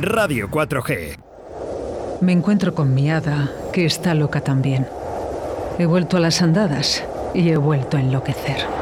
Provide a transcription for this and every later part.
Radio 4G. Me encuentro con mi hada, que está loca también. He vuelto a las andadas y he vuelto a enloquecer.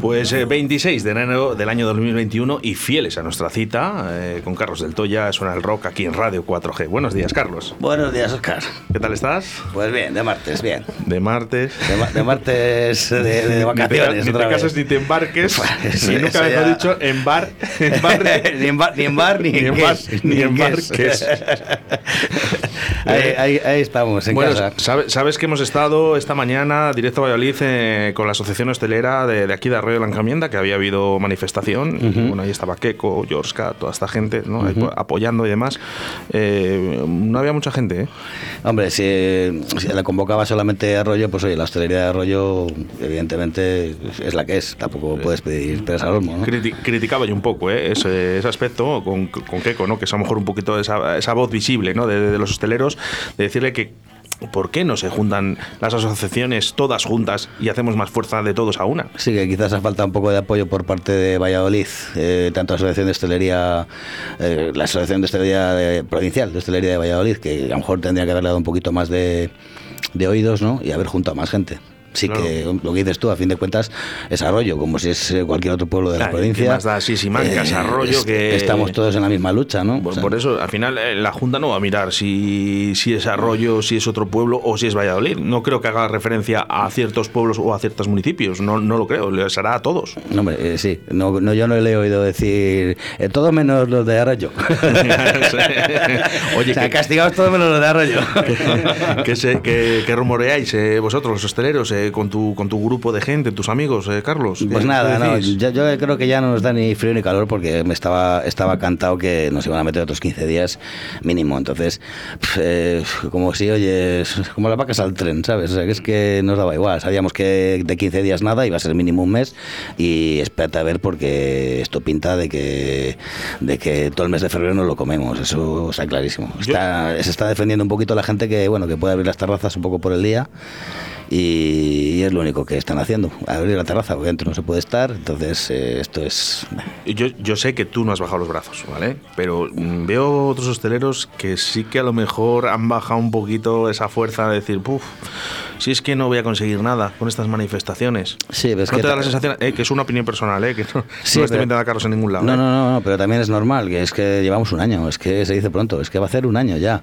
Pues 26 eh, de enero del año 2021 y fieles a nuestra cita eh, con Carlos del Toya, suena el rock aquí en Radio 4G. Buenos días, Carlos. Buenos días, Oscar. ¿Qué tal estás? Pues bien, de martes, bien. De martes. De, martes de, vacaciones. Ni te, cases ni te embarques. Pues, y nunca mejor dicho, en bar. En bar ni, en bar, ni en bar, ni, en bar. Ni en embarques. ahí, ahí, ahí, estamos, en bueno, casa. Sabes, que hemos estado esta mañana directo a Valladolid eh, con la Asociación Hostelera de, de aquí de Arroyo de la Encamienda, que había habido manifestación. Bueno, ahí estaba Keco, Jorska, toda esta gente ¿no? apoyando y demás. Eh, no había mucha gente, ¿eh? Hombre, si, si, la convocaba solamente Arroyo, pues oye, la hostelería de Arroyo, evidentemente, es la que es. Tampoco puedes pedir peras al olmo, ¿no? criticaba yo un poco ¿eh? ese, ese, aspecto con, con Keco, ¿no? Que es a lo mejor un poquito esa, esa voz visible ¿no? de, de los hosteleros, de decirle que ¿por qué no se juntan las asociaciones todas juntas y hacemos más fuerza de todos a una? Sí, que quizás ha falta un poco de apoyo por parte de Valladolid, eh, tanto la Asociación de Hostelería, eh, la Asociación de Hostelería Provincial de Hostelería de Valladolid, que a lo mejor tendría que haberle dado un poquito más de, de oídos ¿no? y haber juntado más gente sí claro. que lo que dices tú, a fin de cuentas, es Arroyo, como si es eh, cualquier otro pueblo de claro, la provincia. Más da Sisimancas, eh, Arroyo, es, que... Estamos todos en la misma lucha, ¿no? Por, o sea, por eso, al final, eh, la Junta no va a mirar si, si es Arroyo, si es otro pueblo o si es Valladolid. No creo que haga referencia a ciertos pueblos o a ciertos municipios, no, no lo creo, les hará a todos. No, hombre, eh, sí, no, no, yo no le he oído decir eh, todo menos los de Arroyo. Oye, o sea, que, castigados todo menos los de Arroyo. que, que, se, que, que rumoreáis eh, vosotros, los hosteleros, eh, con, tu, con tu grupo de gente, tus amigos, eh, Carlos? Pues nada, no, yo, yo, creo que ya no nos da ni frío ni calor porque me estaba, estaba cantado que nos iban a meter otros 15 días mínimo. Entonces, eh, como si oyes, como las vacas al tren, ¿sabes? O sea, que es que nos daba igual. Sabíamos que de 15 días nada iba a ser mínimo un mes y espérate a ver porque esto pinta de que, de que todo el mes de febrero no lo comemos. Eso está clarísimo. Está, se está defendiendo un poquito la gente que, bueno, que puede abrir las terrazas un poco por el día y, es lo único que están haciendo, abrir la terraza, porque dentro no se puede estar, entonces eh, esto es... Yo, yo sé que tú no has bajado los brazos, ¿vale? Pero mm, veo otros hosteleros que sí que a lo mejor han bajado un poquito esa fuerza de decir, puff, si es que no voy a conseguir nada con estas manifestaciones. Sí, ¿No es te que da la sensación, eh, que es una opinión personal, eh, que no, Sí, no estoy metiendo a Carlos en ningún lado? No, eh? no, no, no, pero también es normal, que es que llevamos un año, es que se dice pronto, es que va a ser un año ya.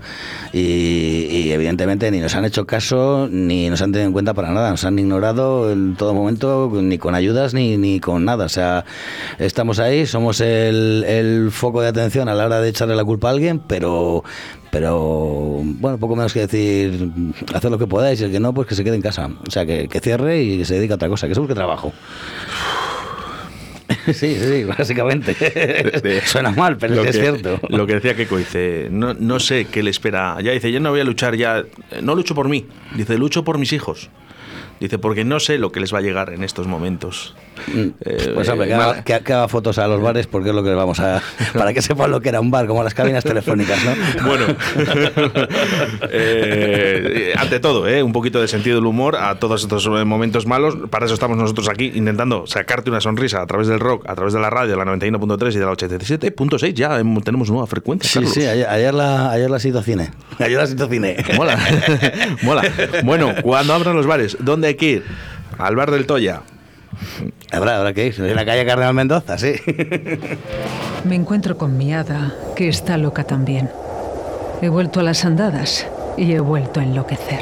Y, y evidentemente ni nos han hecho caso, ni nos han tenido en cuenta para nada, nos han ignorado en todo momento, ni con ayudas ni, ni con nada. O sea, estamos ahí, somos el, el foco de atención a la hora de echarle la culpa a alguien, pero pero bueno, poco menos que decir, hacer lo que podáis y el que no, pues que se quede en casa. O sea, que, que cierre y que se dedique a otra cosa, que se busque trabajo. Sí, sí, básicamente. de- Suena mal, pero es, que cierto. Lo que decía Keiko, dice, no, no sé qué le espera. Ya dice, yo no voy a luchar ya, no lucho por mí, dice, lucho por mis hijos. Dice, porque no sé lo que les va a llegar en estos momentos. Eh, Pues hombre, que haga, que- que haga fotos a los bares porque es lo que vamos a... Para que sepan lo que era un bar, como las cabinas telefónicas, ¿no? Bueno, eh, ante todo, eh, un poquito de sentido del humor a todos estos eh, momentos malos. Para eso estamos nosotros aquí intentando sacarte una sonrisa a través del rock, a través de la radio, de la 91.3 y de la 87.6. Ya em, tenemos nueva frecuencia. Sí, Carlos. sí, ayer, ayer la, ayer la cine. Ayer la sido cine. Mola, mola. Bueno, cuando abran los bares, ¿dónde hay que ir? Al bar del Toya. Habrá, habrá que ir. En la calle Cardenal Mendoza, sí. Me encuentro con mi hada, que está loca también. He vuelto a las andadas y he vuelto a enloquecer.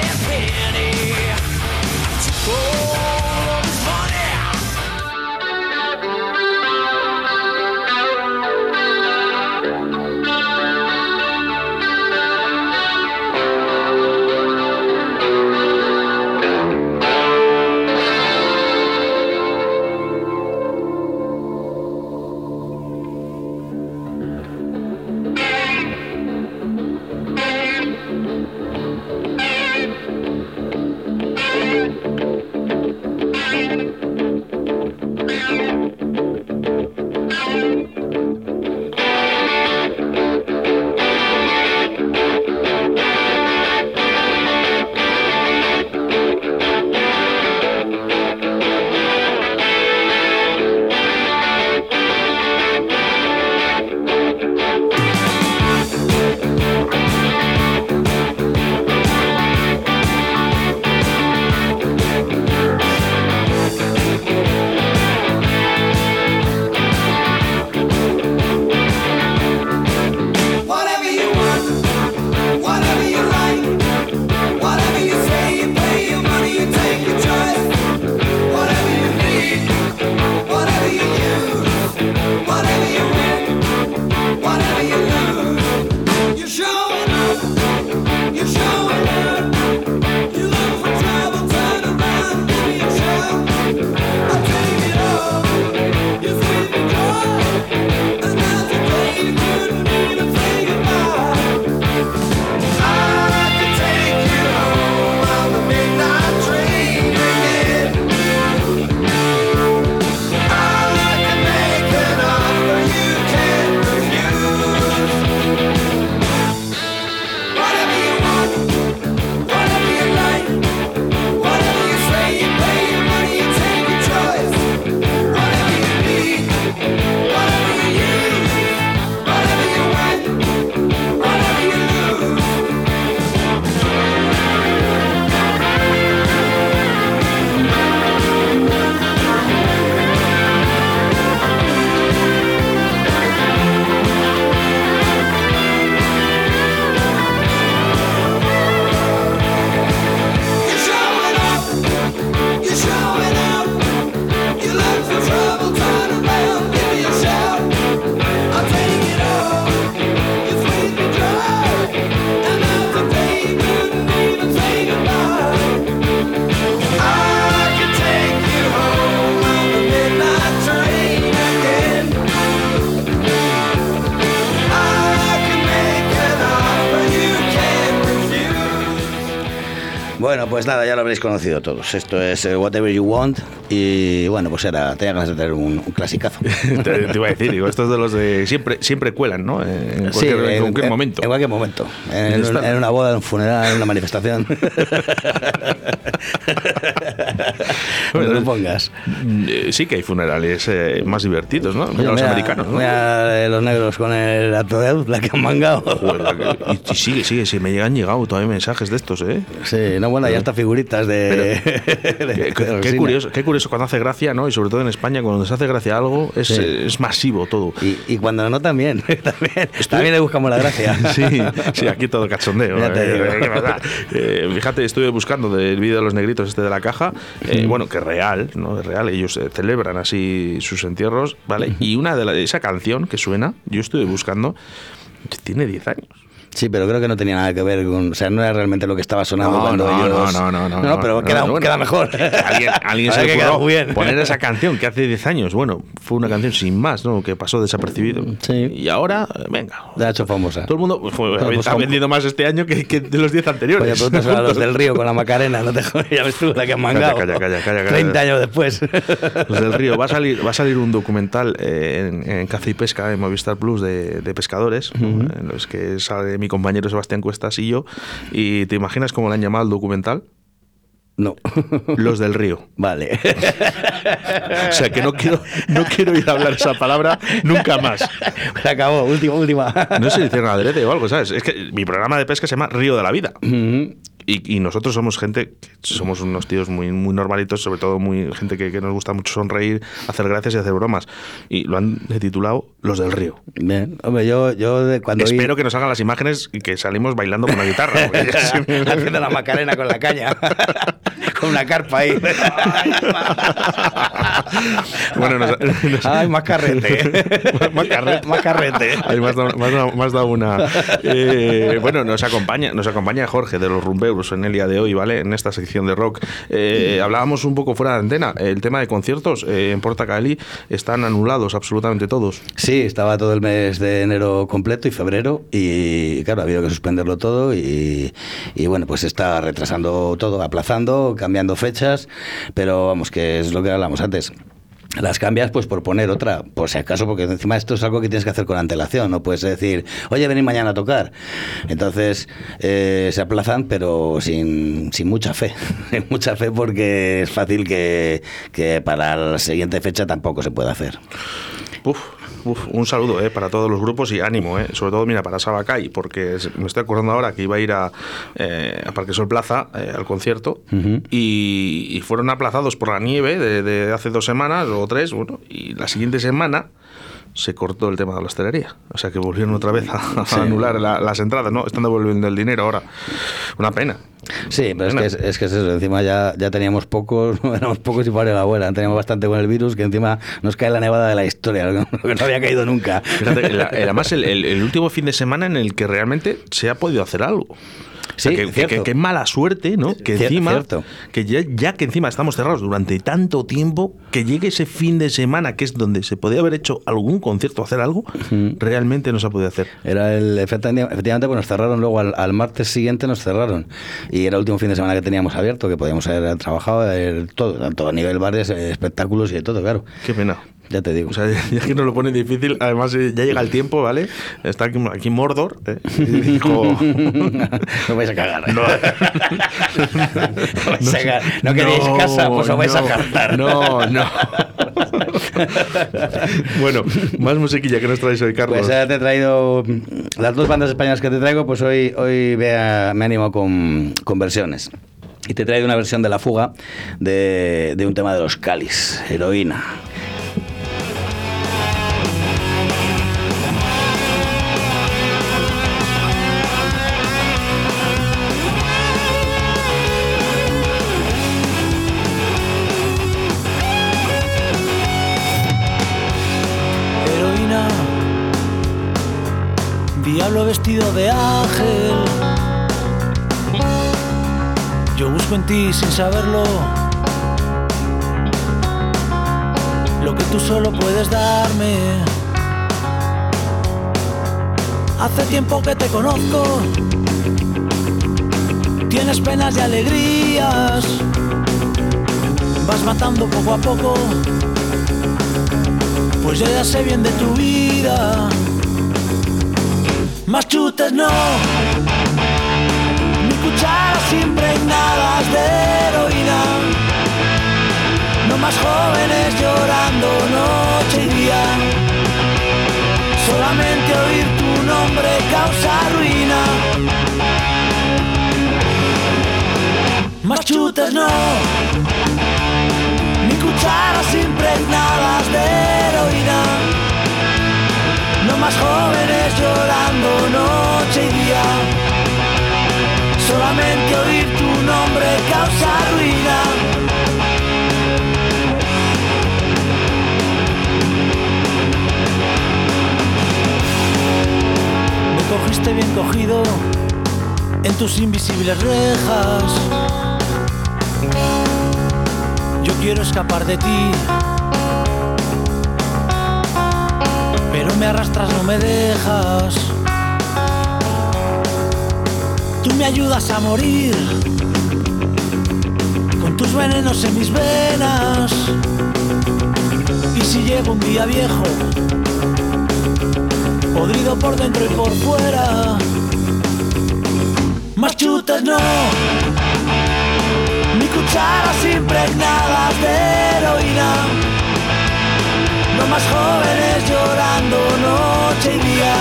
Whatever pues nada, ya lo habréis conocido todos. Esto es eh, Whatever You Want. Y bueno, pues era, tenía ganas de tener un, un clasicazo. te, te iba a decir, digo, estos de los de siempre, siempre cuelan, ¿no? En Sí, cualquier, en cualquier en- momento. En cualquier momento. En una boda, en un funeral, en una manifestación. Donde lo pongas. Eh, Sí que hay funerales eh, más divertidos, ¿no? Mira Oye, los mira- americanos, ¿no? mira, los negros con el atodeud, la que han mangado. Y, sigue, sigue, sí, me llegan llegado todavía mensajes de estos, ¿eh? Sí, no, bueno, ya hasta figuritas de. de- Qué, de qué- qué curioso, qué curioso cuando hace gracia, ¿no? Y sobre todo en España, cuando se hace gracia algo, es, Sí. es masivo todo. Y, y cuando no, también. también, también le buscamos la gracia. Sí, sí, aquí todo cachondeo. Eh. Eh, fíjate, estuve buscando del vídeo de los negritos este de la caja, eh, bueno, que es real, ¿no? Es real, ellos eh, celebran así sus entierros, ¿vale? Y una de la, esa canción que suena, yo estuve buscando, tiene 10 años. Sí, pero creo que no tenía nada que ver con. O sea, no era realmente lo que estaba sonando No, cuando no, ellos. no, no, no, No, pero no, queda, no, bueno. queda mejor. Alguien, alguien se que queda muy bien. poner esa canción que hace 10 años, bueno, fue una canción sin más, ¿no? Que pasó desapercibido. Sí. Y ahora, venga. La ha hecho famosa. Todo el mundo fue- pues ha vendido más este año que, que de los 10 anteriores. Oye, pregúntaselo a los del río con la Macarena, no te jodas, ya ves tú la que han mangado. Calla, calla, calla, calla. 30 años después. Los del Río. Va a salir, va a salir un documental eh, en, en Caza y Pesca, en Movistar Plus, de, de pescadores, ¿no? en los que sale mi compañero Sebastián Cuestas y yo. ¿Y te imaginas cómo le han llamado al documental? No. Los del río. vale. O sea que no quiero, no quiero ir a hablar esa palabra nunca más. Se acabó, última, última. No sé si hicieron adrede o algo, ¿sabes? Es que mi programa de pesca se llama Río de la Vida. Y, y nosotros somos gente, que somos unos tíos muy, muy normalitos, sobre todo muy gente que, que nos gusta mucho sonreír, hacer gracias y hacer bromas. Y lo han titulado Los del Río. Bien. Hombre, yo, yo de cuando vi- Espero que nos hagan las imágenes y que salimos bailando con la guitarra. haciendo la macarena con la caña. con una carpa ahí. bueno, nos, nos- Ay, más carrete. Más carrete. Más carrete. Ay, has dado- me has dado una. Eh, bueno, nos acompaña, nos acompaña Jorge de los Rumbeuros en el día de hoy, ¿vale? En esta sección de rock. Eh, hablábamos un poco fuera de antena. El tema de conciertos eh, en Porta Cali están anulados absolutamente todos. Sí, estaba todo el mes de enero completo y febrero y claro, ha habido que suspenderlo todo y, y, bueno, pues está retrasando todo, aplazando, cambiando fechas, pero vamos, que es lo que hablamos antes. Las cambias pues por poner otra, por si acaso, porque encima esto es algo que tienes que hacer con antelación, no puedes decir, oye, venid mañana a tocar. Entonces eh, se aplazan, pero sin, sin mucha fe, mucha fe porque es fácil que, que para la siguiente fecha tampoco se pueda hacer. Uf, uf, un saludo eh, para todos los grupos y ánimo, eh, sobre todo mira para Sabacay, porque me estoy acordando ahora que iba a ir a, eh, a Parque Sol Plaza eh, al concierto y, y fueron aplazados por la nieve de, de hace dos semanas o tres, bueno, y la siguiente semana se cortó el tema de la hostelería. O sea que volvieron otra vez a, a Sí. anular la- las entradas, ¿no? Están devolviendo el dinero ahora. Una pena. Sí, pero es que es, es que es eso, encima ya, ya teníamos pocos, éramos pocos y para la abuela, teníamos bastante con el virus, que encima nos cae la nevada de la historia, lo que no había caído nunca. Fíjate, además el- el último fin de semana en el que realmente se ha podido hacer algo. O sea, Sí, que, mala suerte, ¿no? Que Cier- encima, cierto. que ya, ya que encima estamos cerrados durante tanto tiempo, que llegue ese fin de semana que es donde se podía haber hecho algún concierto, hacer algo, realmente no se ha podido hacer. Era el, efectivamente, pues nos cerraron luego al, al martes siguiente nos cerraron y era el último fin de semana que teníamos abierto, que podíamos haber trabajado todo, tanto a nivel bares, eh, espectáculos y de todo, claro. Qué pena. Ya te digo. O sea, ya que nos lo pone difícil, además eh, ya llega el tiempo, ¿vale? Está aquí, aquí Mordor, ¿eh? y dijo... no vais a cagar. No. No vais a cagar. ¿No queréis casa, pues os vais a no, jartar. No, no. bueno, más musiquilla que nos traes hoy, Carlos. Pues ahora te he traído mm, las dos bandas españolas que te traigo, pues hoy, hoy me, ha- me animo con, con versiones. Y te he traído una versión de La Fuga de, de un tema de los Cáliz, Heroína. heroína, vestido de ángel. Yo busco en ti sin saberlo lo que tú solo puedes darme. Hace tiempo que te conozco, tienes penas y alegrías, vas matando poco a poco pues yo ya sé bien de tu vida. Más chutes no, ni cucharas impregnadas de heroína. No más jóvenes llorando noche y día. Solamente oír tu nombre causa ruina. Más chutes no ni cucharas impregnadas de más jóvenes llorando noche y día. Solamente oír tu nombre causa ruina. Me cogiste bien cogido en tus invisibles rejas. Yo quiero escapar de ti. Pero me arrastras, no me dejas. Tú me ayudas a morir. Con tus venenos en mis venas. Y si llego un día viejo, podrido por dentro y por fuera. Más chutes no ni cucharas impregnadas de heroína. Los más jóvenes llorando noche y día.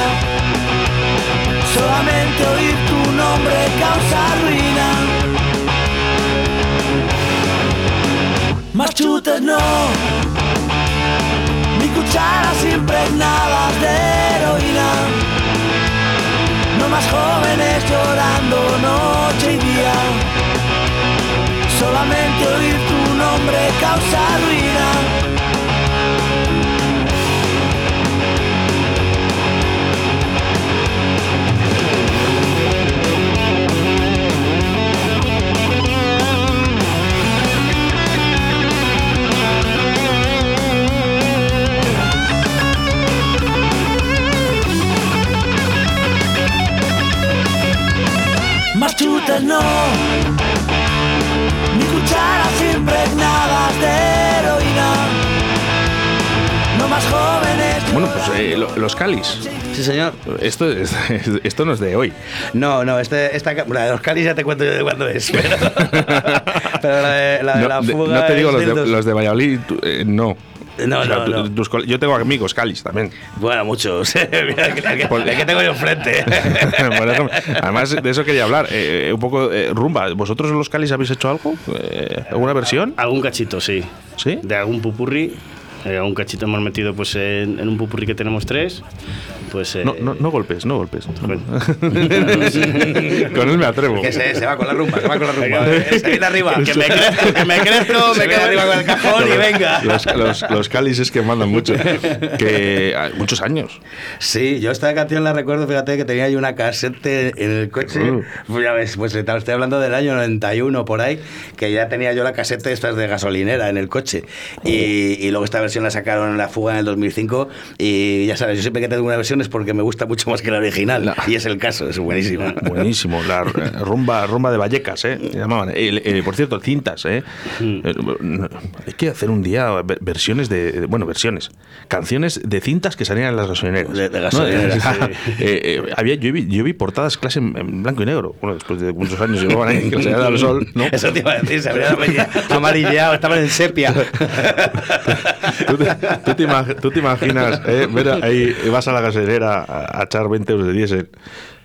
Solamente oír tu nombre causa ruina. Más chutes no, ni cucharas impregnadas de heroína. No más jóvenes llorando noche y día. Solamente oír tu nombre causa ruina. Chutes no, ni cucharas impregnadas de heroína. No más jóvenes. Bueno, pues eh, lo- los calis. Sí, señor. Esto, es- esto no es de hoy. No, no, este, esta, la de los Calis ya te cuento yo de cuándo es. Pero, pero la de la, de No, la de- fuga no te digo es los del de, dos- los de Valladolid, tú, eh, no. No, O sea, no, no. tus yo tengo amigos calis también. Bueno, muchos. Mira, que, que- Por- que tengo yo enfrente. Además, de eso quería hablar. eh, eh, un poco eh, rumba. ¿Vosotros los calis habéis hecho algo? Eh, ¿Alguna versión? Algún cachito, sí. ¿Sí? De algún pupurri. Eh, algún cachito hemos metido pues en, en un pupurri que tenemos tres. Pues, eh, No, no, no golpes, no golpes. Bueno. Con él me atrevo. que se, se va con la rumba, se va con la rumba. Se viene arriba. Que me crezco, que me crezco, me quedo arriba con el cajón y venga. Los, los, los calis es que mandan mucho. Que ah, muchos años. Sí, yo esta canción la recuerdo, fíjate que tenía yo una casete en el coche. Pues ya ves, pues estoy hablando del año 91 por ahí, que ya tenía yo la casete estas de gasolinera en el coche. Y, y luego esta versión la sacaron en la fuga en el 2005. Y ya sabes, yo siempre que tengo una versión es porque me gusta mucho más que la original. No. Y es el caso, es buenísima. Buenísimo, la rumba, rumba de Vallecas, ¿eh? Llamaban. Eh, eh, por cierto, cintas, ¿eh? No, Hay que hacer un día ver- versiones de. Bueno, versiones. Canciones de cintas que salían en las gasolineras. De- de ¿no? gasolineras, Eh, eh, había, yo, vi, yo vi portadas clase en, en blanco y negro. Bueno, después de muchos años llevaban ahí que se el sol, ¿no? Eso te iba a decir, se habría amarillado, estaban en sepia. ¿Tú te, tú te tú te imaginas, eh, ver ahí, vas a la gasolinera a, a echar 20 euros de diésel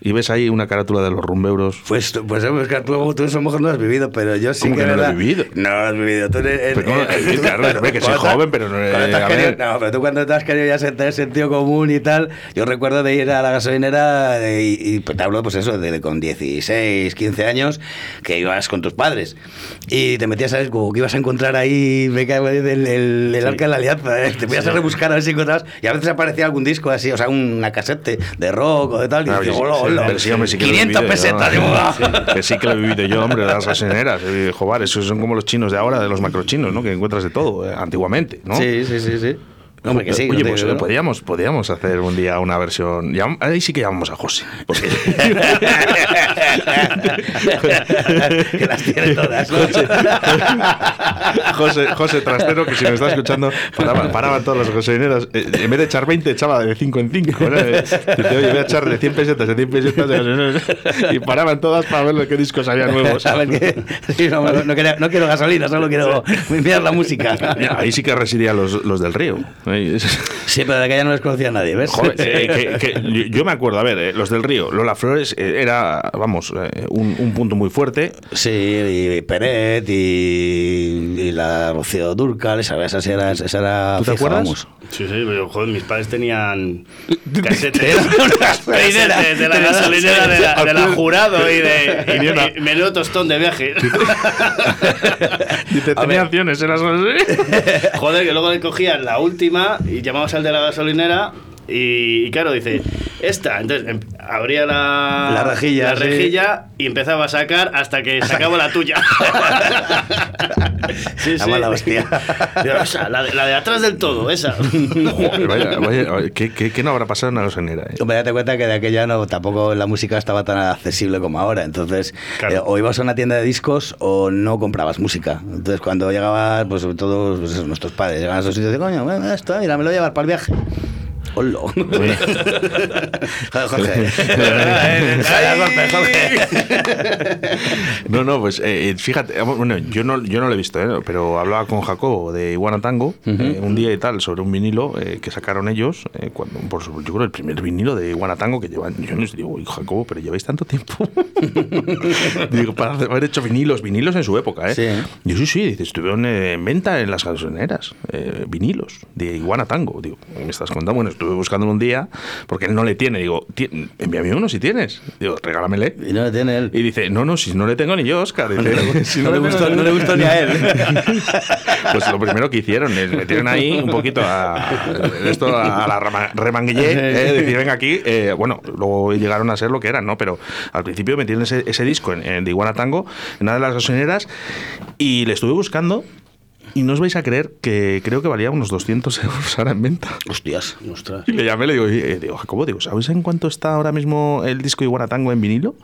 y ves ahí una carátula de los rumbeuros? Pues, tú- pues es que tú, tú eso a lo mejor no lo has vivido, pero yo sí ¿Cómo que, que no lo he vivido? No lo has vivido. Tú eres- Pero eh, Eh, claro, que soy joven, pero no, eh, a querido- ver. no, pero tú cuando te has querido ya sentir sentido común y tal, yo recuerdo de ir a la gasolinera y, y te hablo pues eso, de, con 16, 15 años, que ibas con tus padres y te metías, ¿sabes? Como que ibas a encontrar ahí, me cago el, el, el arca de la alianza, ¿eh? te podías a rebuscar a ver si encontrabas y a veces aparecía algún disco así, o sea, una casete de rock o de tal, y Claro, dices, sí, hombre, sí he 500 vivido yo, pesetas, digo, "Ah". Sí, que sí que lo he vivido yo, hombre, las gasolineras. eh, Joder, esos son como los chinos de ahora, de los macrochinos, ¿no? Que encuentras de todo, eh, antiguamente, ¿no? Sí, sí, sí, sí. Hombre, que sí. Oye, no pues podríamos, podríamos hacer un día una versión. Ahí sí que llamamos a José. Porque que las tiene todas. ¿no? José, José Trastero, que si nos está escuchando, paraba, paraban todas las gasolineras. eh, en vez de echar 20, echaba de 5 en 5. ¿no? Eh, dice, Oye, voy a echar de 100 pesetas, de 100 pesetas. de gasolineras". Y paraban todas para ver qué discos había nuevos. A ver qué- sí, no, quiero, no quiero gasolina, solo quiero mirar la música. Ahí sí que residían los, los del río. Sí, pero de aquella no les conocía a nadie, ¿ves? Joder, eh, que- que yo- yo me acuerdo, a ver, eh, los del río, Lola Flores era, vamos, eh, un, un punto muy fuerte. Sí, y Peret y, y la Rocío Durcal, esa, esa, era, esa era ¿Tú te fija, acuerdas? vamos. Sí, sí, pero joder, mis padres tenían de la gasolinera de la, de la jurado y de Y y menudo tostón de viaje. Dice, tenía acciones, eras así. Joder, que luego le cogían la última y llamabas al de la gasolinera y, y claro, dice, esta. Entonces em- abría la, La rejilla, la sí. rejilla y empezaba a sacar hasta que sacaba la tuya. sí, La mala hostia. Digo, esa, la, de, la de atrás del todo, esa. Joder, vaya, vaya, ¿qué, qué, qué no habrá pasado en la gasolinera? eh? Hombre, date cuenta que de aquella no, tampoco la música estaba tan accesible como ahora. Entonces, Claro. eh, o ibas a una tienda de discos o no comprabas música. Entonces, cuando llegabas, pues sobre todo pues nuestros padres llegaban a esos sitios y coño, bueno, esto, mira, me lo voy a llevar para el viaje. Hola. Jorge. No, no, pues eh, eh, fíjate, bueno, yo no, yo no lo he visto, ¿eh? pero hablaba con Jacobo de Iguana Tango eh, un día y tal sobre un vinilo eh, que sacaron ellos, eh, cuando, por su- yo creo el primer vinilo de Iguana Tango que llevan, yo no sé, digo, "Uy, Jacobo, pero lleváis tanto tiempo. digo, para haber hecho vinilos, vinilos en su época, ¿eh? Sí. Digo, sí, sí, dice, estuvieron en venta en las gasolineras, eh, vinilos de Iguana Tango. Digo, me estás contando, bueno, estuve buscándolo un día porque él no le tiene. Digo, "Ti- envíame uno si tienes. Digo, regálamele. Y no le tiene él. Y dice, no, no, si no le tengo ni yo, Oscar. Dice, si No le tengo gustó- ni- no le gustó ni a él. Pues lo primero que hicieron es metieron ahí un poquito a, esto a la remanguillé, eh, decir, venga aquí. eh, bueno, luego llegaron a ser lo que eran, ¿no? Pero al principio metieron ese, ese disco en, en de Iguana Tango en una de las gasolineras y le estuve buscando. Y no os vais a creer que creo que valía unos 200 euros ahora en venta. Hostias. Ostras. Y le llamé, le digo, eh, digo, Jacobo, digo, ¿sabes en cuánto está ahora mismo el disco Iguana Tango en vinilo?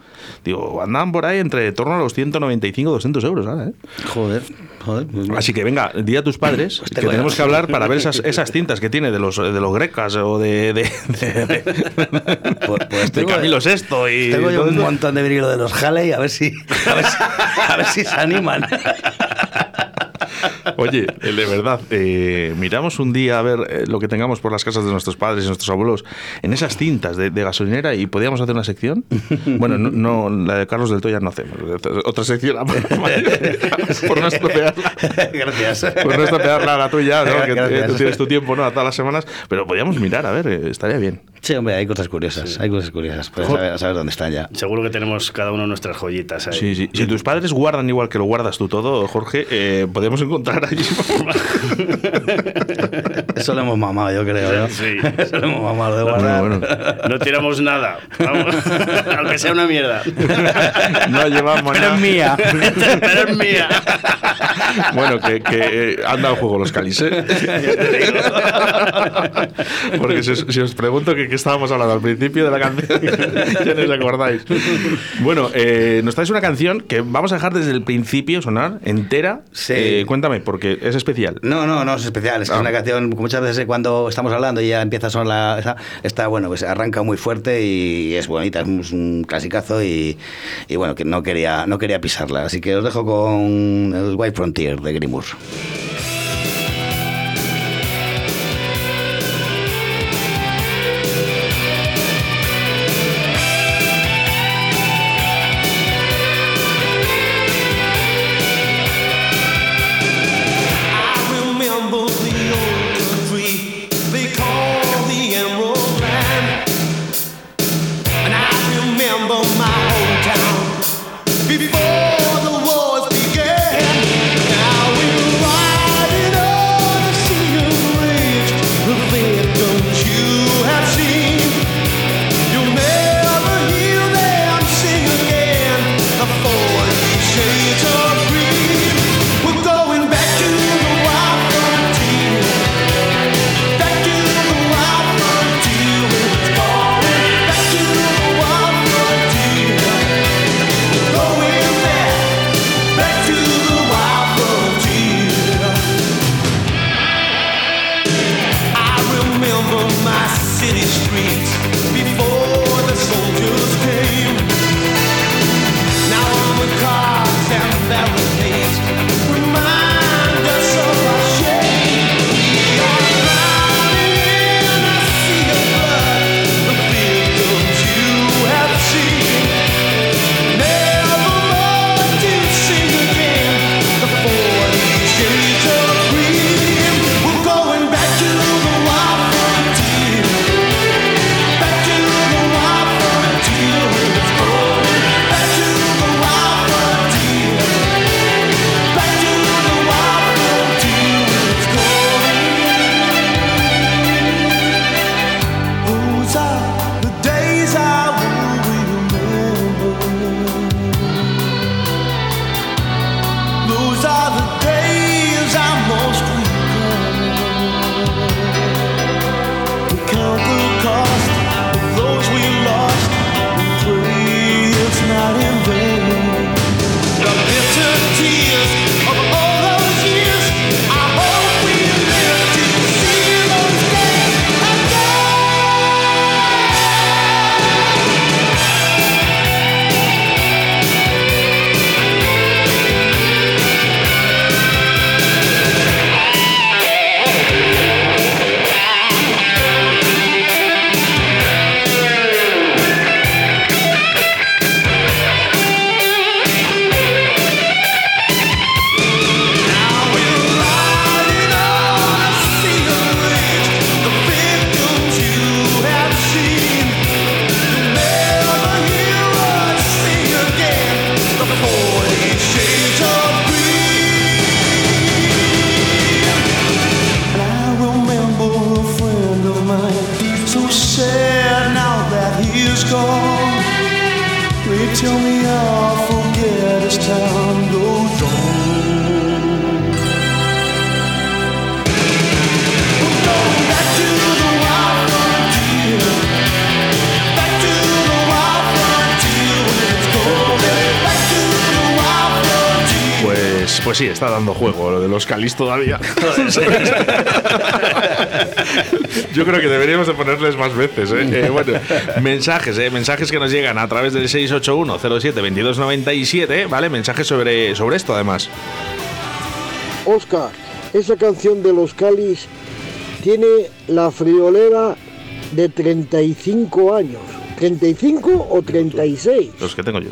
Digo, andaban por ahí entre torno a los 195 200 euros ahora, ¿eh? Joder, joder. pues. Así que venga, di a tus padres Pues que tengo tenemos que hablar para ver esas, esas cintas que tiene de los, de los grecas o de, de, de, de- Pues- pues tengo- Camilo VI y Tengo yo un montón de vinilo de los Halley, a ver si, a ver si, a ver si se animan. Oye, eh, de verdad, eh, miramos un día a ver eh, lo que tengamos por las casas de nuestros padres y nuestros abuelos en esas cintas de, de gasolinera y podíamos hacer una sección. Bueno, no, no, la de Carlos del Toya no hacemos. Otra sección por no estropearla. Gracias. Por no estropearla la tuya, ¿no? que Gracias. tú tienes tu tiempo, ¿no? A todas las semanas. Pero podíamos mirar, a ver, eh, estaría bien. Sí, hombre, hay cosas curiosas, hay cosas curiosas, pero a saber, a saber dónde están ya. Seguro que tenemos cada uno nuestras joyitas ahí. Sí, sí. Si tus padres guardan igual que lo guardas tú todo, Jorge, eh, podemos encontrar allí. Eso lo hemos mamado, yo creo, ¿no? Sí. Eso lo hemos mamado de guardar. Bueno, bueno. No tiramos nada. Vamos. Aunque sea una mierda. No llevamos Pero nada. es mía. Pero es mía. Bueno, que, que eh, han dado juego los calis, ¿eh? Porque si os, si os pregunto que, que estábamos hablando al principio de la canción, ya no os acordáis. Bueno, eh, nos traes una canción que vamos a dejar desde el principio sonar entera. Sí. Eh, cuéntame, porque es especial. No, no, no es especial. Es que Ah. es una canción, muchas veces cuando estamos hablando y ya empieza a sonar la. esa- Está bueno, pues arranca muy fuerte y es bonita, es un, clasicazo y, y bueno, que no quería, no quería pisarla. Así que os dejo con el White Frontier de Grimur. Sí, está dando juego lo de los Calis todavía. Yo creo que deberíamos de ponerles más veces. ¿eh? Eh, bueno, mensajes, ¿eh? mensajes que nos llegan a través del 681-07-2297, ¿vale? Mensajes sobre, sobre esto además. Oscar, esa canción de los Calis tiene la friolera de 35 años. ¿35 o 36? Los que tengo yo.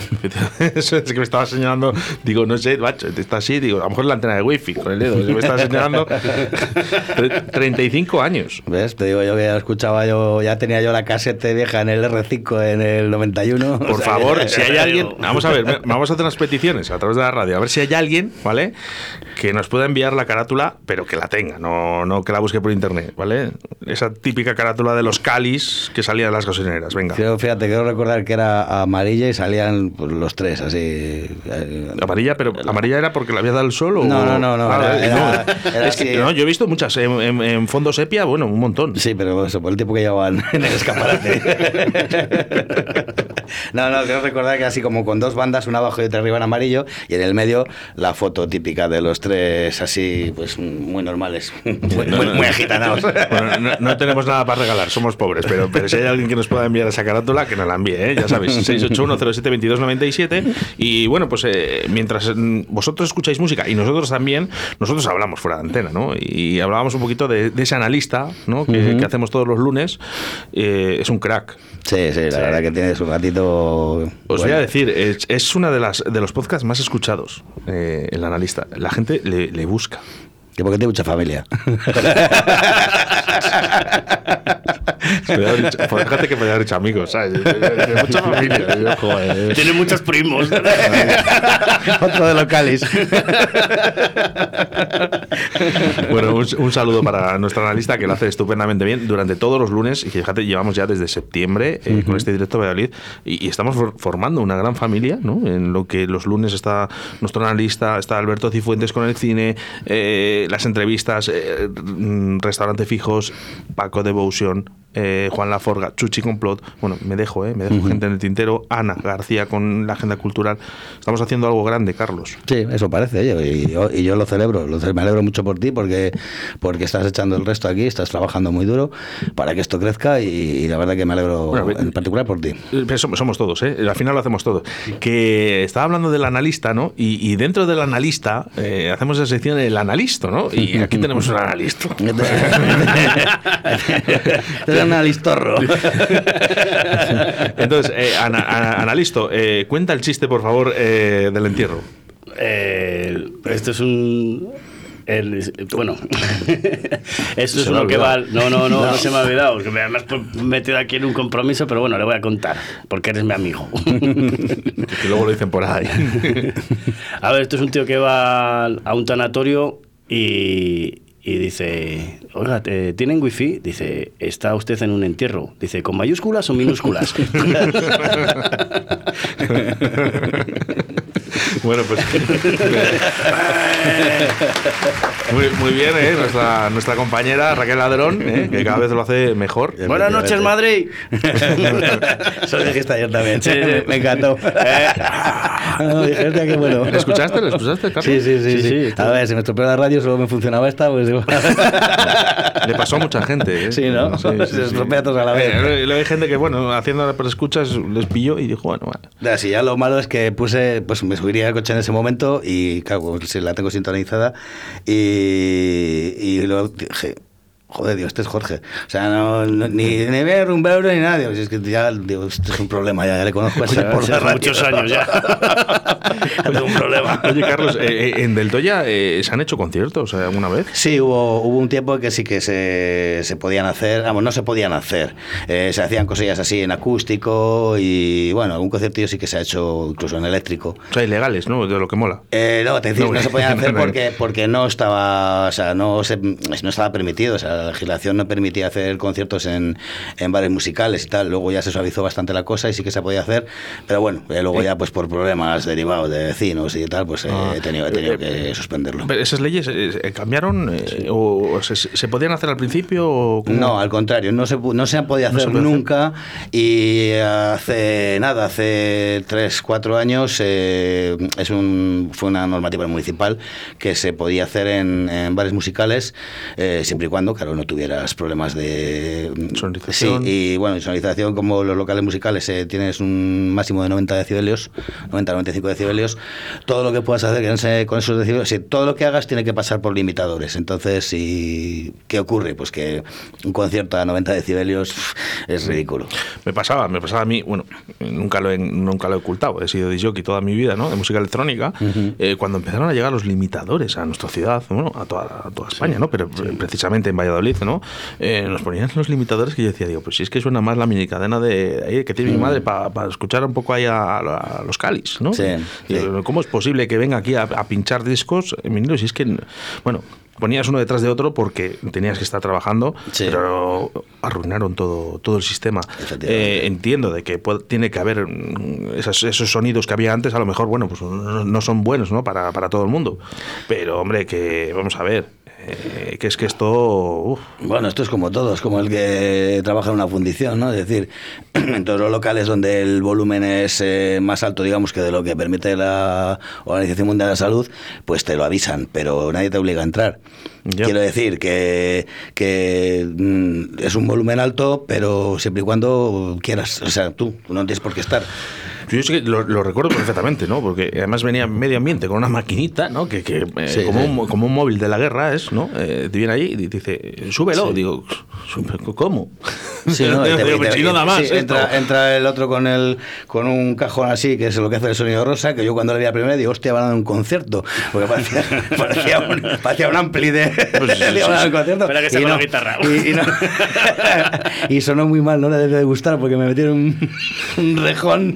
Eso es que me estaba señalando, digo, no sé, macho, está así, digo, a lo mejor la antena de wifi con el dedo, me estaba señalando tre- 35 años. ¿Ves? Te digo yo que ya escuchaba yo, ya tenía yo la casete vieja en el R5 en el 91. Por O sea favor, que- si hay alguien, vamos a ver, ve- vamos a hacer unas peticiones a través de la radio, a ver si hay alguien, ¿vale? Que nos pueda enviar la carátula, pero que la tenga, no, no que la busque por internet, ¿vale? Esa típica carátula de los calis que salían de las gasolineras, venga. Fíjate, quiero recordar que era amarilla y salían pues, los tres así. eh, Amarilla, pero amarilla era porque le había dado el sol o No, no, no, no, Ah, era- era- no. es que no, yo he visto muchas en, en- en fondo sepia, bueno, un montón. Sí, pero eso, por el tiempo que llevaban en el escaparate. no, no, quiero recordar que así como con dos bandas, una abajo y otra arriba en amarillo, y en el medio la foto típica de los tres así, pues muy normales, muy, muy, muy agitanados. Bueno, no, no tenemos nada para regalar, somos pobres, pero, pero si hay alguien que nos pueda enviar esa carátula, que nos la envíe, ¿eh? ya sabéis, 681072297. Y bueno, pues eh, mientras mm, vosotros escucháis música y nosotros también, nosotros hablamos fuera de antena, ¿no? Y hablábamos un poquito de, de ese analista, ¿no? Que, que hacemos todos los lunes. Eh, es un crack. Sí, sí, la verdad que tiene su ratito. Os bueno. voy a decir, es, es una de las de los podcasts más escuchados, eh, el analista. La gente le, le busca. Que porque tiene mucha familia. Pues Fíjate que podría haber dicho amigos, ¿sabes? De- de- de mucha familia. Yo, joder. Tiene muchos primos. Otro de localis. Bueno, un, un saludo para nuestra analista que lo hace estupendamente bien durante todos los lunes y que fíjate, llevamos ya desde septiembre eh, con este directo a Valladolid y, y estamos for- formando una gran familia, ¿no? En lo que los lunes está nuestro analista, está Alberto Cifuentes con el cine, eh, las entrevistas, eh, mm, restaurante Paco Devotion, eh, Juan Laforga, Chuchi Complot, bueno, me dejo, ¿eh? Me dejo gente en el tintero, Ana García con la agenda cultural. Estamos haciendo algo grande, Carlos. Sí, eso parece, y yo, y yo lo celebro, lo me alegro mucho por ti porque, porque estás echando el resto aquí, estás trabajando muy duro para que esto crezca y, y la verdad que me alegro Bueno, en particular por ti. Eh, Somos, somos todos, ¿eh? Al final lo hacemos todo. Que estaba hablando del analista, ¿no? Y, y dentro del analista eh, hacemos la sección el analista, ¿no? Y aquí tenemos un analista. Es un alistorro. Entonces, eh, ana- ana- analisto, eh, cuenta el chiste, por favor, eh, del entierro. Eh, esto es un. el- bueno, esto es uno que va. olvidado. No, no, no, no, se me ha olvidado. Que me he metido aquí en un compromiso, pero bueno, le voy a contar, porque eres mi amigo. Que luego lo dicen por ahí. A ver, esto es un tío que va a un tanatorio y, y dice, oiga, ¿te- ¿tienen wifi? Dice, ¿está usted en un entierro? Dice, ¿con mayúsculas o minúsculas? bueno, pues. muy, muy bien, ¿eh? Nuestra, nuestra compañera Raquel Ladrón, ¿eh? que cada vez lo hace mejor. Buenas noches, Madrid. Eso lo dijiste ayer también. Sí, sí. Me, encantó. Eh. Hostia, qué bueno. ¿Le escuchaste? ¿Le escuchaste, Carlos? Sí, sí, sí, Sí, sí. sí. A ver, si me estropeó la radio, solo me funcionaba esta, pues igual. Le pasó a mucha gente. ¿eh? Sí, ¿no? Se estropea todos a la vez. Eh, luego hay gente que, bueno, haciendo por escuchas, les pilló y dijo, bueno, vale. Ya, sí, ya lo malo es que puse, pues me subiría en ese momento y, claro, sí, la tengo sintonizada y, y luego dije, joder, Dios, este es Jorge. O sea, no, no- ni, ni ver rumbero ni nada. Digo, es que ya, digo, esto es un problema, ya, ya le conozco así por Hace radio. muchos años ya. Tengo un problema. Oye, Carlos, eh, eh, en Del Toya eh, se han hecho conciertos eh, alguna vez. Sí, hubo, hubo un tiempo que sí que se, se podían hacer, vamos, no se podían hacer. Eh, se hacían cosillas así en acústico y, bueno, algún conciertillo sí que se ha hecho incluso en eléctrico. O sea, ilegales, ¿no? De lo que mola. Eh, no, te decís, No, no, se podían hacer porque, porque no estaba, o sea, no, se, no estaba permitido. O sea, la legislación no permitía hacer conciertos en, en bares musicales y tal. Luego ya se suavizó bastante la cosa y sí que se podía hacer, pero bueno, eh, luego ya pues por problemas derivados de vecinos y tal, pues eh, Ah. he tenido, he tenido que suspenderlo. Pero ¿Esas leyes eh, eh, cambiaron eh, o, se, se podían hacer al principio? O? No, al contrario, no se, no se han podido No hacer hacer. nunca y hace nada, hace 3, 4 años eh, es un, fue una normativa municipal que se podía hacer en, en bares musicales eh, siempre y cuando, claro, no tuvieras problemas de Sonorización. Sí, y bueno, sonorización como los locales musicales eh, tienes un máximo de 90 decibelios, 90-95 decibelios, todo lo que puedas hacer con esos decibelios, sí, todo lo que hagas tiene que pasar por limitadores. Entonces, si, ¿qué ocurre? Pues que un concierto a 90 decibelios es ridículo. Me pasaba, me pasaba a mí, bueno, nunca lo he, nunca lo he ocultado, he sido disjockey toda mi vida, ¿no? De música electrónica. eh, cuando empezaron a llegar los limitadores a nuestra ciudad, bueno, a toda, a toda España, ¿no? Pero eh, precisamente en Valladolid, ¿no? Eh, nos ponían los limitadores que yo decía, digo, pues si es que suena más la minicadena de que tiene mi madre para escuchar un poco ahí a, a los calis, ¿no? Sí, Y digo, ¿Cómo es posible que venga aquí a, a pinchar discos en vinilo? Si es que, bueno, ponías uno detrás de otro porque tenías que estar trabajando, Sí. pero arruinaron todo, todo el sistema. Eh, entiendo de que puede- tiene que haber mm, esos sonidos que había antes, a lo mejor, bueno, pues no, no son buenos ¿no? Para, para todo el mundo. Pero, hombre, que vamos a ver, eh, que es que esto... uf, Bueno, esto es como todo, es como el que trabaja en una fundición, ¿no? Es decir, en todos los locales donde el volumen es eh, más alto, digamos, que de lo que permite la Organización Mundial de la Salud, pues te lo avisan, pero nadie te obliga a entrar. Quiero decir que, que mm, es un volumen alto, pero siempre y cuando quieras, o sea, tú, tú no tienes por qué estar. Yo sí que lo, lo recuerdo perfectamente, ¿no? Porque además venía medio ambiente con una maquinita, ¿no? Que, que, eh, Sí, como, sí. Un, como un móvil de la guerra es, ¿no? Eh, te viene allí y te dice, súbelo. Sí. Digo, "¿Sube- ¿cómo? Sí, ¿no? Te- Digo, y te- "Si no da más sí, esto". entra, entra el otro con el con un cajón así, que es lo que hace el sonido rosa, que yo cuando le vi la primera digo, hostia, van a dar un concierto. Porque parecía, parecía, un, parecía un ampli de, Pues un concierto. Espera que esté Y no- la guitarra. Y, y no- y sonó muy mal, no le debe de gustar porque me metieron un, un rejón.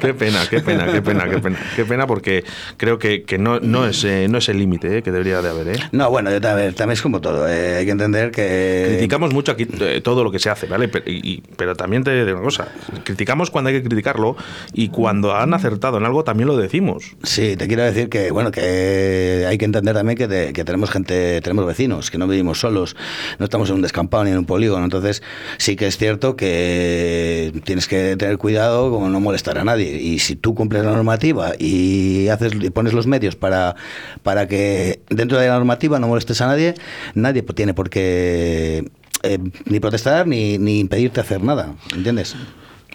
Qué pena, qué pena, qué pena, qué pena. Qué pena porque creo que, que no, no, es, eh, no es el límite eh, que debería de haber. ¿eh? No, bueno, yo también, también es como todo. eh, hay que entender que. Criticamos mucho aquí todo lo que se hace, ¿vale? Pero, y- y- pero también te digo una cosa, criticamos cuando hay que criticarlo y cuando han acertado en algo también lo decimos. Sí, te quiero decir que bueno que hay que entender también que, te- que tenemos gente, tenemos vecinos, que no vivimos solos, no estamos en un descampado ni en un polígono, entonces sí que es cierto que tienes que tener cuidado como no molestar a nadie y si tú cumples la normativa y haces y pones los medios para para que dentro de la normativa no molestes a nadie, nadie tiene por qué eh, ni protestar ni, ni impedirte hacer nada, ¿entiendes?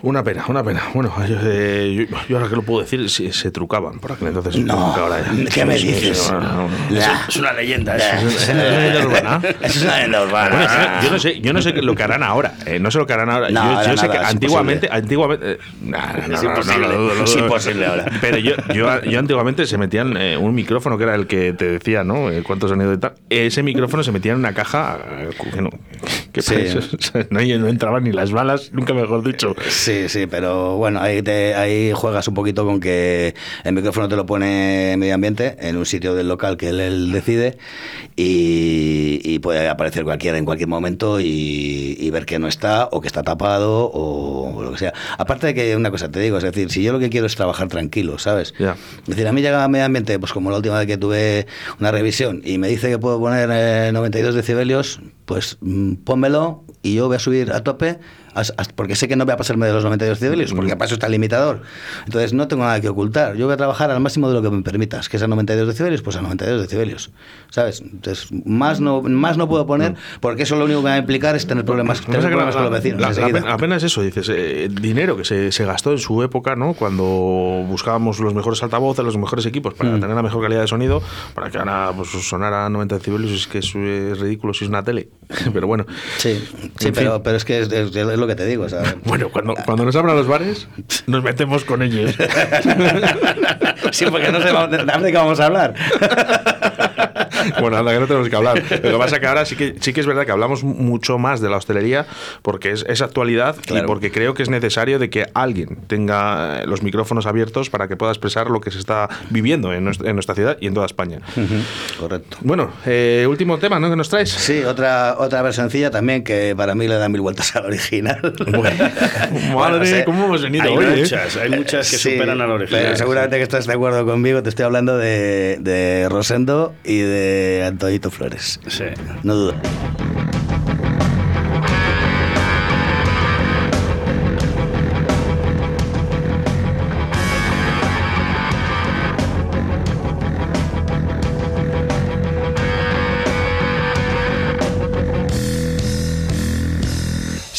Una pena, una pena. Bueno, yo, eh, yo- yo ahora que lo puedo decir, se, se trucaban por aquel entonces. No, supongo que ahora ya- ¿qué me dices? sí, no, no, no. La- Es una leyenda eso. Es una leyenda urbana. Eso es una leyenda urbana. Bueno, yo- no sé, yo no sé lo que harán ahora. eh, no sé lo que harán ahora. No, yo, ahora yo sé nada, que es antiguamente, antiguamente, eh, nah, no, Es imposible, es imposible ahora. Pero yo, yo, yo antiguamente se metían eh, un micrófono que era el que te decía, ¿no? Eh, Cuánto sonido y tal. Ese micrófono se metía en una caja eh, que no, que Sí. no, no entraban ni las balas, nunca mejor dicho. Sí, sí, pero bueno, ahí, te, ahí juegas un poquito con que el micrófono te lo pone medio ambiente en un sitio del local que él, él decide y, y puede aparecer cualquiera en cualquier momento y, y ver que no está o que está tapado o, lo que sea. Aparte de que una cosa te digo, es decir, si yo lo que quiero es trabajar tranquilo, ¿sabes? Es decir, a mí llega medio ambiente, pues como la última vez que tuve una revisión y me dice que puedo poner eh, 92 decibelios, pues mm, pónmelo y yo voy a subir a tope porque sé que no voy a pasarme de los 92 decibelios, porque para eso está el limitador. Entonces no tengo nada que ocultar. Yo voy a trabajar al máximo de lo que me permitas, que es a 92 decibelios, pues a 92 decibelios. ¿Sabes? Entonces, más no, más no puedo poner porque eso lo único que va a implicar es tener problemas, tener problemas la- con los vecinos. la- la pena- apenas eso, dices, eh, dinero que se, se gastó en su época, ¿no? Cuando buscábamos los mejores altavoces, los mejores equipos para Mm. tener la mejor calidad de sonido, para que ahora pues, sonara a 90 decibelios, es que es, es ridículo si es una tele. Pero bueno. Sí, sí pero, pero es que es, es- es lo que te digo. o sea, Bueno, cuando, cuando nos abran los bares, nos metemos con ellos. sí, porque no sé de qué vamos a hablar. bueno, anda, que no tenemos que hablar. Lo que pasa es que ahora sí que, sí que es verdad que hablamos mucho más de la hostelería porque es, es actualidad y porque creo que es necesario de que alguien tenga eh, los micrófonos abiertos para que pueda expresar lo que se está viviendo en nuestra, en nuestra ciudad y en toda España. Correcto. Bueno, eh, último tema, ¿no? Que nos traes. Sí, otra, otra versioncilla también que para mí le da mil vueltas al original. Madre, Bueno, no sé. ¿cómo hemos venido Hay hoy? eh? muchas, hay muchas que Sí, superan al original. pero seguramente que estás de acuerdo conmigo. Te estoy hablando de, de Rosendo y de Antoñito Flores. Sí. No dudo.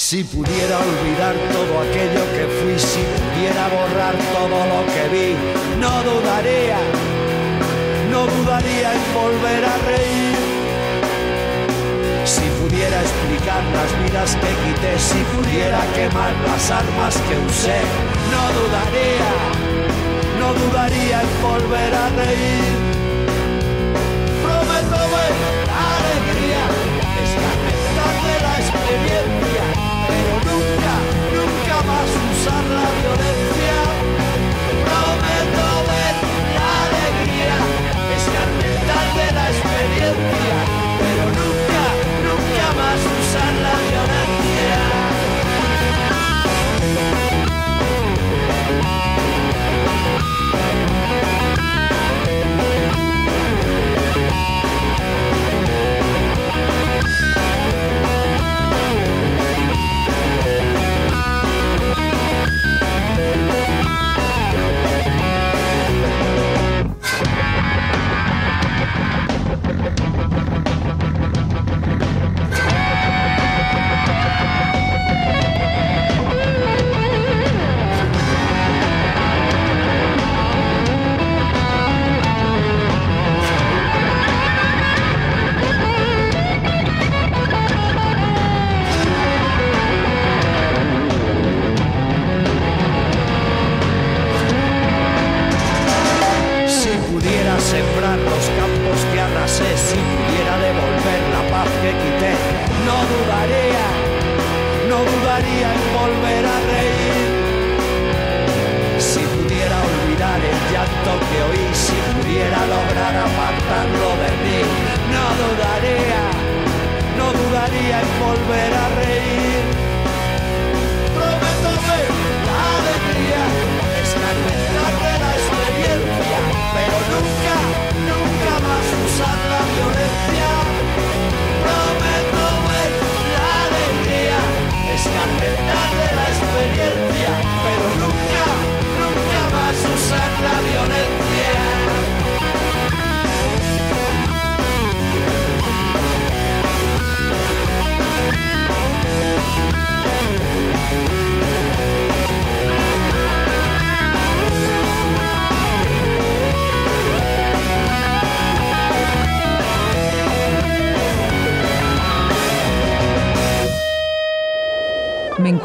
Si pudiera olvidar todo aquello que fui, si pudiera borrar todo lo las vidas que quité, si pudiera quemar las armas que usé, no dudaría, no dudaría en volver a reír. Prometo ver alegría, escarmentar de la experiencia, pero nunca, nunca más usar la violencia. Prometo ver alegría, escarmentar de la experiencia,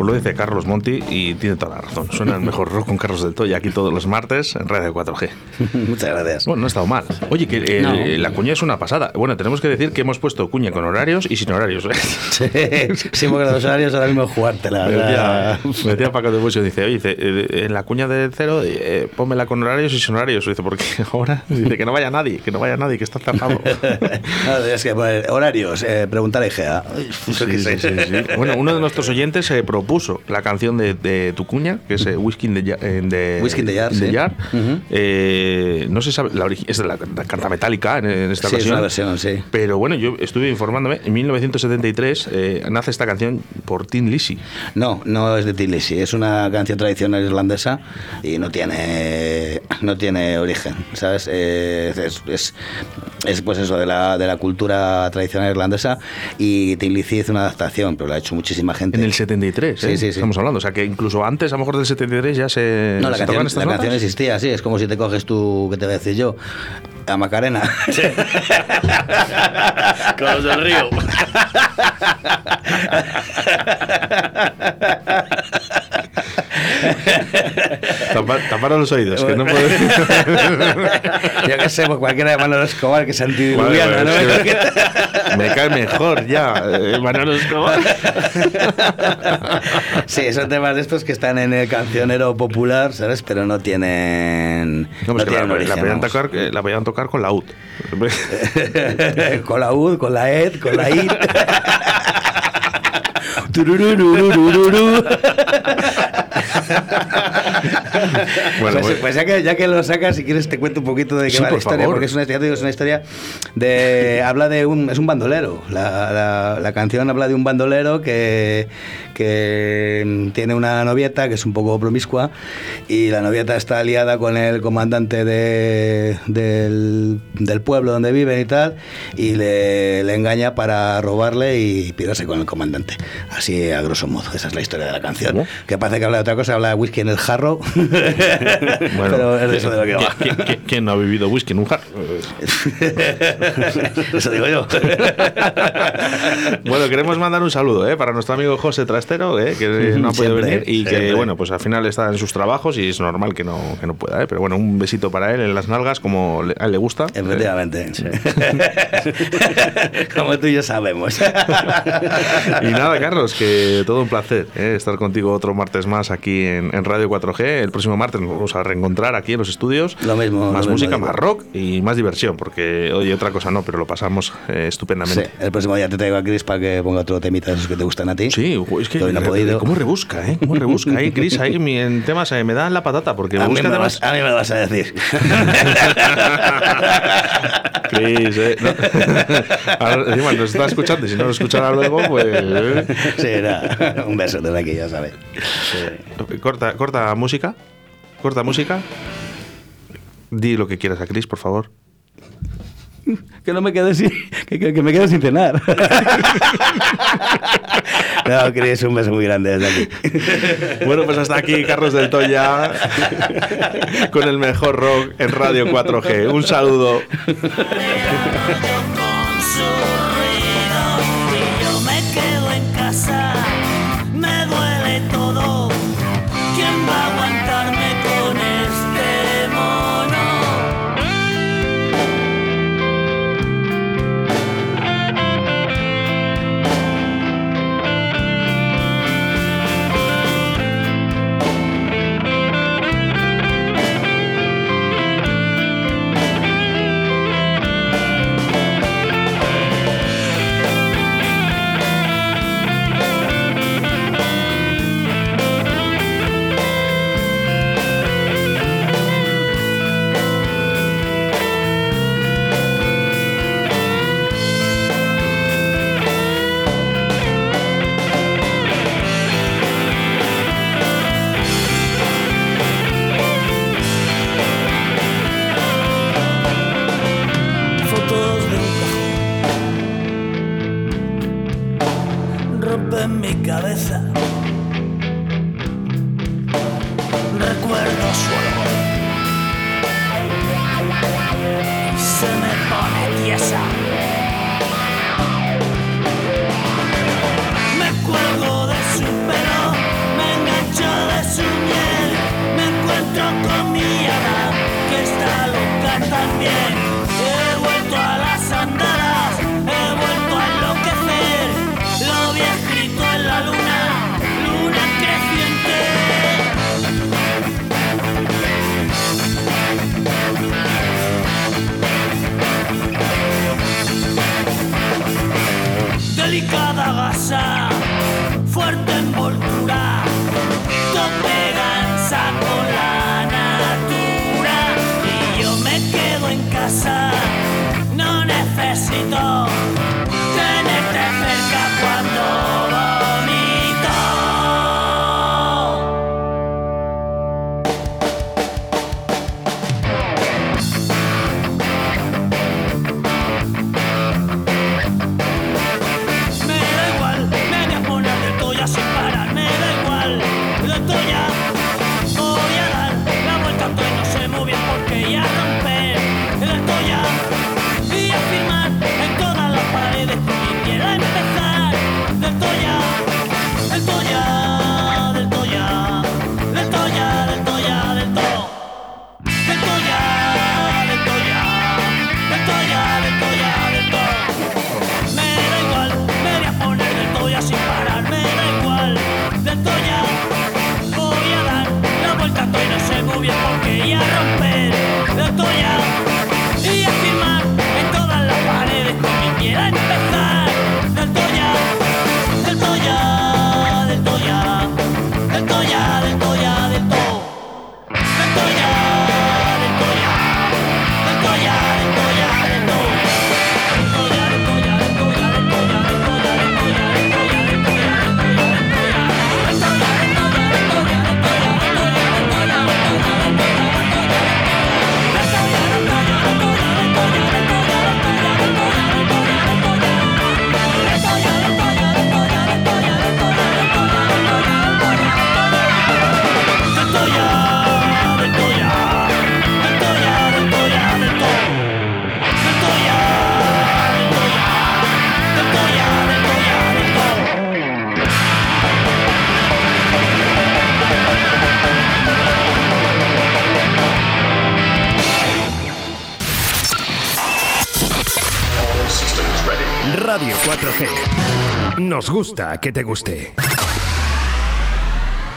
Pues lo dice Carlos Monti y tiene toda la razón. Suena el mejor rock con Carlos del Toya aquí todos los martes en Radio 4G. Muchas gracias. Bueno, no ha estado mal. Oye, que eh, No. la cuña es una pasada. Bueno, tenemos que decir que hemos puesto cuña con horarios y sin horarios. ¿eh? Sí, sí, porque los horarios ahora mismo es jugártela. Me decía, me decía Paco de Buesio, dice, oye, dice, eh, en la cuña del cero, eh, pónmela con horarios y sin horarios. Dice, porque ahora dice que no vaya nadie, que no vaya nadie, que está cerrado. no, es que pues, horarios, eh, preguntar a IGEA. Sí, sí, sí, sí. Bueno, uno de nuestros oyentes se propuso la canción de, de tu cuña, que es eh, Whisky in the Jar. eh, de, Whisky in the Jar, sí. Jar. Ujú. Eh, no se sabe, la es de la, la canta metálica en, en esta Sí, es versión. sí. Pero bueno, yo estuve informándome, en 1973 eh, nace esta canción por Tin Lizzy. No, no es de Tin Lizzy, es una canción tradicional irlandesa y no tiene no tiene origen, ¿sabes? Eh, es, es, es, pues eso de la, de la cultura tradicional irlandesa y Tin Lizzy hizo una adaptación, pero la ha hecho muchísima gente. En el 73, Sí, ¿eh? sí, sí. estamos hablando. O sea, que incluso antes, a lo mejor del 73, ya se, No, la se canción, la canción existía, sí, es como si te coges tú, ¿qué te voy a decir yo? A Macarena. Con los del río. Tapa- Taparon los oídos, que no puedo Yo qué sé, pues cualquiera de Manolo Escobar que Vale, antidiluviano, ¿no? es que me cae mejor ya, eh, Manolo Escobar. Sí, son temas de estos que están en el cancionero popular, ¿sabes? Pero no tienen. No, No, es que tienen la, origen, la podían vamos. tocar, eh, la podían tocar con la UT. con la U, con la ED, con la I. Bueno, pues, ya, que, ya que lo sacas, si quieres te cuento un poquito de qué Sí, va la por historia, favor. porque es una, digo, es una historia de... habla de un... es un bandolero. La, la- la canción habla de un bandolero que, que mm, tiene una novieta que es un poco promiscua y la novieta está aliada con el comandante de- del, del pueblo donde viven y tal y le, le engaña para robarle y pirarse con el comandante. Así a grosso modo, esa es la historia de la canción. ¿Cómo? Que parece que habla de otra cosa, habla de whisky en el jarro. Pero es eso de lo que va. ¿quién, quién- quién no ha vivido whisky en un jarro? Eso digo yo. Bueno, queremos mandar un saludo ¿eh? para nuestro amigo José ¿eh? que no ha podido Siempre, venir y que, bueno, pues al final está en sus trabajos y es normal que no, que no pueda. ¿eh? Pero bueno, un besito para él en las nalgas, como le- a él le gusta. Efectivamente. Como tú y yo sabemos. Y nada, Carlos, que todo un placer ¿eh? estar contigo otro martes más aquí en, en Radio 4G. El próximo martes nos vamos a reencontrar aquí en los estudios. Lo mismo, Más lo música, más rock y más diversión, porque oye, otra cosa no, pero lo pasamos eh, Sí, estupendamente. el próximo día te traigo a Chris para que ponga otro temita de esos que te gustan a ti. Sí, es que Que hoy no ha re- podido. ¿cómo rebusca, eh? ¿Cómo rebusca? Ahí, Chris, ahí mi- en temas eh, me dan la patata, porque A mí, busca me lo temas... vas, a mí me lo vas a decir. Chris, eh, no. Ahora, encima nos está escuchando y si no lo escuchará luego, pues... eh. Sí, nada. Un beso desde aquí, ya sabes. Corta, corta música. Corta música. Di lo que quieras a Chris, por favor. Que no me quedo sin, que, que- que me quedo sin cenar. No, Chris, un beso muy grande desde aquí. Bueno, pues hasta aquí Carlos del Toya con el mejor rock en Radio 4G. Un saludo. Recuerdo su olor. Se me pone tiesa. side. 4G. Nos gusta que te guste.